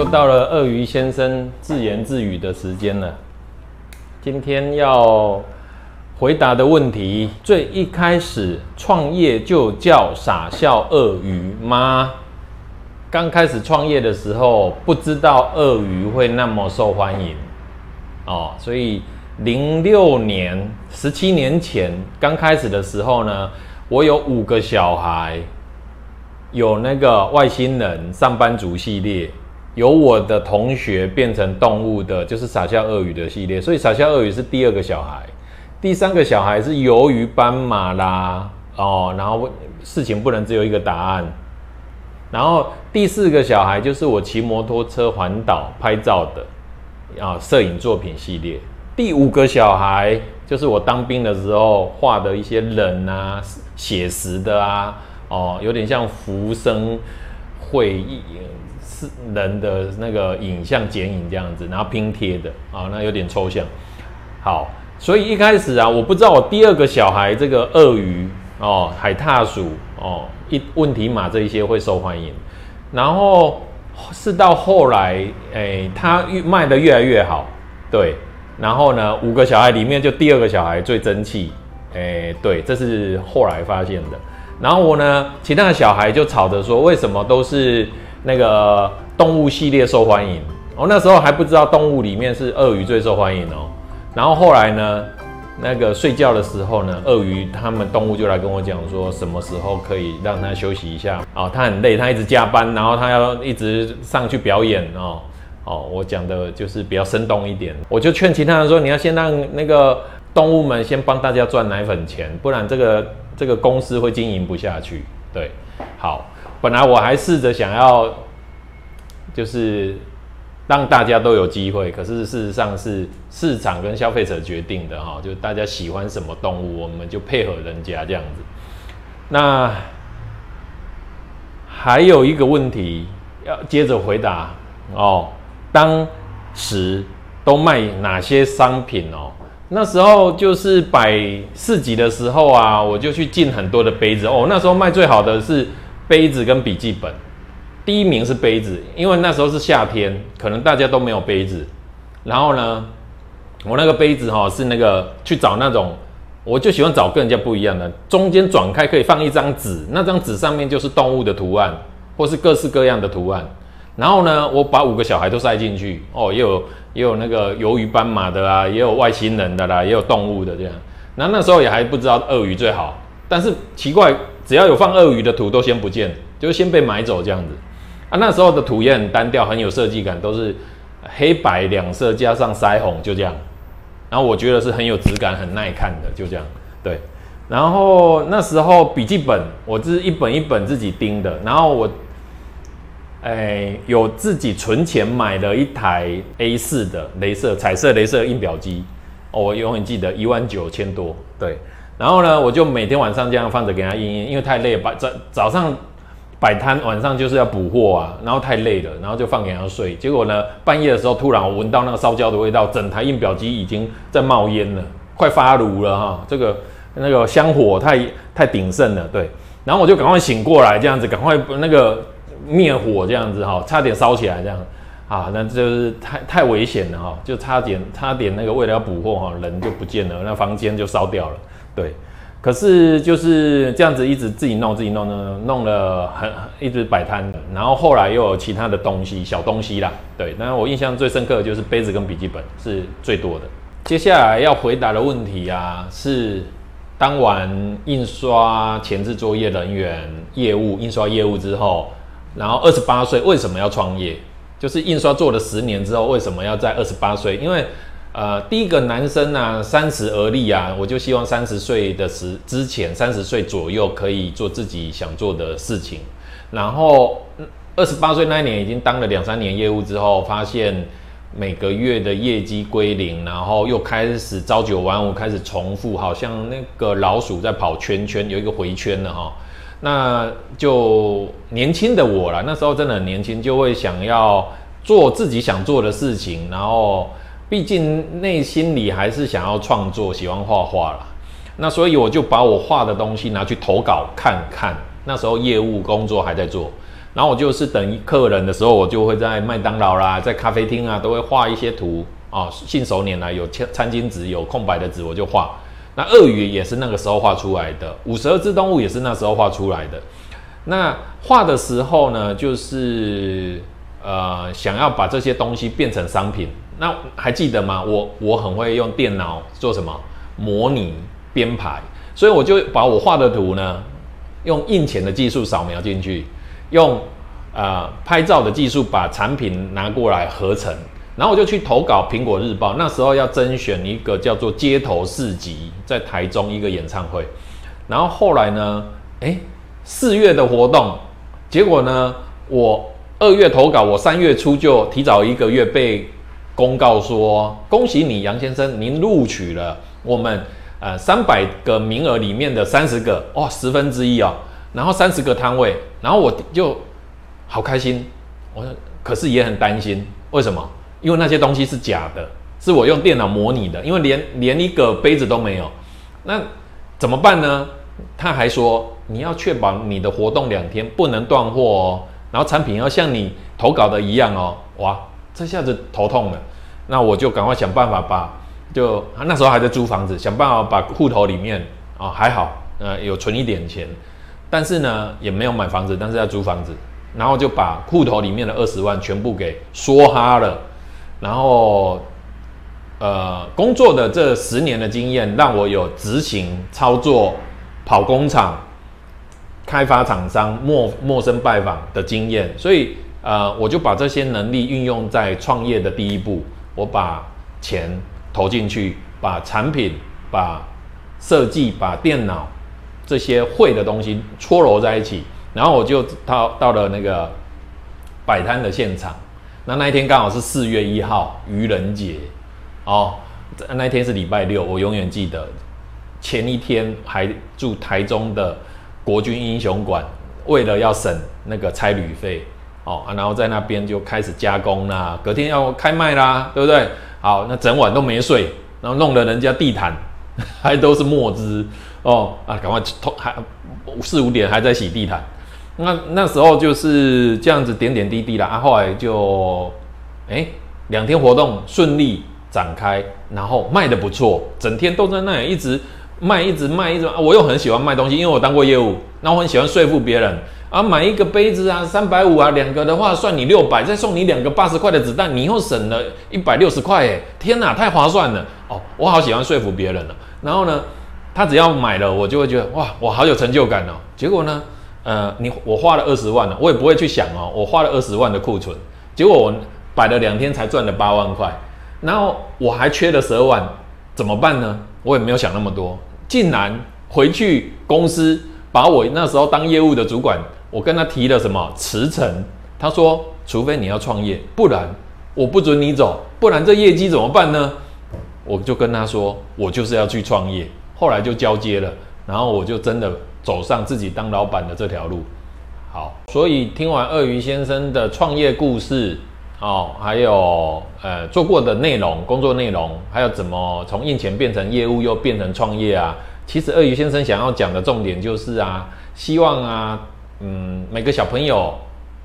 又到了鳄鱼先生自言自语的时间了。今天要回答的问题，最一开始创业就叫傻笑鳄鱼吗？刚开始创业的时候，不知道鳄鱼会那么受欢迎哦，所以零六年，十七年前刚开始的时候呢，我有五个小孩，有那个外星人上班族系列。由我的同学变成动物的，就是傻笑鳄鱼的系列，所以傻笑鳄鱼是第二个小孩，第三个小孩是鱿鱼斑马啦，哦，然后事情不能只有一个答案，然后第四个小孩就是我骑摩托车环岛拍照的啊摄影作品系列，第五个小孩就是我当兵的时候画的一些人啊写实的啊，哦，有点像浮生绘是。人的那个影像剪影这样子，然后拼贴的啊，那有点抽象。好，所以一开始啊，我不知道我第二个小孩这个鳄鱼哦，海獭鼠哦，一问题码这一些会受欢迎。然后是到后来，哎，它越卖的越来越好，对。然后呢，五个小孩里面就第二个小孩最争气，哎，对，这是后来发现的。然后我呢，其他的小孩就吵着说，为什么都是。那个动物系列受欢迎，我那时候还不知道动物里面是鳄鱼最受欢迎哦。然后后来呢，那个睡觉的时候呢，鳄鱼他们动物就来跟我讲说，什么时候可以让它休息一下啊？它很累，它一直加班，然后它要一直上去表演哦。哦，我讲的就是比较生动一点，我就劝其他人说，你要先让那个动物们先帮大家赚奶粉钱，不然这个这个公司会经营不下去。对，好。本来我还试着想要，就是让大家都有机会，可是事实上是市场跟消费者决定的哈，就大家喜欢什么动物，我们就配合人家这样子。那还有一个问题要接着回答哦，当时都卖哪些商品哦？那时候就是摆市集的时候啊，我就去进很多的杯子哦，那时候卖最好的是。杯子跟笔记本，第一名是杯子，因为那时候是夏天，可能大家都没有杯子。然后呢，我那个杯子哈是那个去找那种，我就喜欢找跟人家不一样的，中间转开可以放一张纸，那张纸上面就是动物的图案，或是各式各样的图案。然后呢，我把五个小孩都塞进去，哦，也有也有那个鱿鱼斑马的啦，也有外星人的啦，也有动物的这样。那那时候也还不知道鳄鱼最好，但是奇怪。只要有放鳄鱼的图都先不见，就先被买走这样子啊。那时候的图也很单调，很有设计感，都是黑白两色加上腮红，就这样。然后我觉得是很有质感、很耐看的，就这样。对。然后那时候笔记本，我是一本一本自己盯的。然后我，哎，有自己存钱买了一台 A 四的镭射彩色镭射印表机，我永远记得一万九千多，对。然后呢，我就每天晚上这样放着给他印印，因为太累，摆早早上摆摊，晚上就是要补货啊，然后太累了，然后就放给他睡。结果呢，半夜的时候突然我闻到那个烧焦的味道，整台印表机已经在冒烟了，快发炉了哈，这个那个香火太太鼎盛了，对。然后我就赶快醒过来，这样子赶快那个灭火，这样子哈，差点烧起来这样啊，那就是太太危险了哈，就差点差点那个为了要补货哈，人就不见了，那房间就烧掉了。对，可是就是这样子一直自己弄自己弄弄弄了很一直摆摊，然后后来又有其他的东西小东西啦。对，那我印象最深刻的就是杯子跟笔记本是最多的。接下来要回答的问题啊，是当完印刷前置作业人员业务印刷业务之后，然后二十八岁为什么要创业？就是印刷做了十年之后，为什么要在二十八岁？因为呃，第一个男生呢，三十而立啊，我就希望三十岁的时之前，三十岁左右可以做自己想做的事情。然后二十八岁那一年已经当了两三年业务之后，发现每个月的业绩归零，然后又开始朝九晚五，开始重复，好像那个老鼠在跑圈圈，有一个回圈了哈。那就年轻的我了，那时候真的很年轻，就会想要做自己想做的事情，然后。毕竟内心里还是想要创作，喜欢画画啦。那所以我就把我画的东西拿去投稿看看。那时候业务工作还在做，然后我就是等客人的时候，我就会在麦当劳啦，在咖啡厅啊，都会画一些图啊，信手拈来有餐餐巾纸，有空白的纸我就画。那鳄鱼也是那个时候画出来的，五十二只动物也是那时候画出来的。那画的时候呢，就是呃想要把这些东西变成商品。那还记得吗？我我很会用电脑做什么模拟编排，所以我就把我画的图呢，用印前的技术扫描进去，用呃拍照的技术把产品拿过来合成，然后我就去投稿苹果日报。那时候要甄选一个叫做街头市集，在台中一个演唱会。然后后来呢，诶，四月的活动，结果呢，我二月投稿，我三月初就提早一个月被。公告说：“恭喜你，杨先生，您录取了我们呃三百个名额里面的三十个，哇，十分之一哦。然后三十个摊位，然后我就好开心。我可是也很担心，为什么？因为那些东西是假的，是我用电脑模拟的，因为连连一个杯子都没有。那怎么办呢？他还说你要确保你的活动两天不能断货哦，然后产品要像你投稿的一样哦。哇，这下子头痛了。”那我就赶快想办法把，就那时候还在租房子，想办法把户头里面啊还好，呃有存一点钱，但是呢也没有买房子，但是要租房子，然后就把户头里面的二十万全部给梭哈了，然后呃工作的这十年的经验让我有执行操作、跑工厂、开发厂商、陌陌生拜访的经验，所以呃我就把这些能力运用在创业的第一步。我把钱投进去，把产品、把设计、把电脑这些会的东西搓揉在一起，然后我就到到了那个摆摊的现场。那那一天刚好是四月一号，愚人节哦，那天是礼拜六，我永远记得。前一天还住台中的国军英雄馆，为了要省那个差旅费。哦，然后在那边就开始加工啦，隔天要开卖啦，对不对？好，那整晚都没睡，然后弄得人家地毯还都是墨汁哦啊，赶快通还四五点还在洗地毯，那那时候就是这样子点点滴滴啦啊，后来就哎两天活动顺利展开，然后卖的不错，整天都在那里一直卖，一直卖，一直我又很喜欢卖东西，因为我当过业务，那我很喜欢说服别人。啊，买一个杯子啊，三百五啊，两个的话算你六百，再送你两个八十块的子弹，你又省了一百六十块，哎，天哪，太划算了！哦，我好喜欢说服别人了。然后呢，他只要买了，我就会觉得哇，我好有成就感哦。结果呢，呃，你我花了二十万了，我也不会去想哦，我花了二十万的库存，结果我摆了两天才赚了八万块，然后我还缺了十二万，怎么办呢？我也没有想那么多，竟然回去公司把我那时候当业务的主管。我跟他提了什么辞呈，他说除非你要创业，不然我不准你走，不然这业绩怎么办呢？我就跟他说，我就是要去创业。后来就交接了，然后我就真的走上自己当老板的这条路。好，所以听完鳄鱼先生的创业故事，哦，还有呃做过的内容、工作内容，还有怎么从印钱变成业务又变成创业啊？其实鳄鱼先生想要讲的重点就是啊，希望啊。嗯，每个小朋友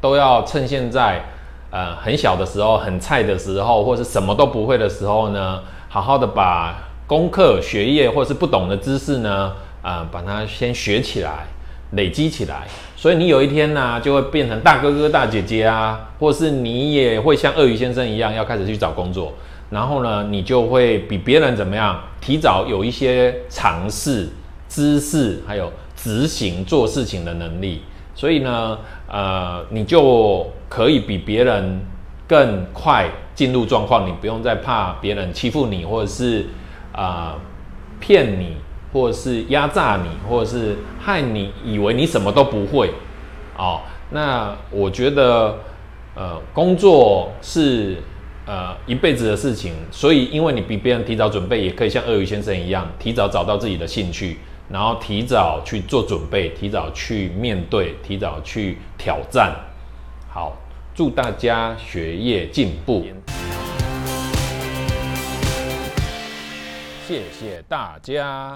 都要趁现在，呃，很小的时候、很菜的时候，或是什么都不会的时候呢，好好的把功课、学业或是不懂的知识呢，啊，把它先学起来、累积起来。所以你有一天呢，就会变成大哥哥、大姐姐啊，或是你也会像鳄鱼先生一样，要开始去找工作。然后呢，你就会比别人怎么样，提早有一些尝试、知识，还有执行做事情的能力。所以呢，呃，你就可以比别人更快进入状况，你不用再怕别人欺负你，或者是啊骗你，或者是压榨你，或者是害你以为你什么都不会哦。那我觉得，呃，工作是呃一辈子的事情，所以因为你比别人提早准备，也可以像鳄鱼先生一样，提早找到自己的兴趣。然后提早去做准备，提早去面对，提早去挑战。好，祝大家学业进步，谢谢大家。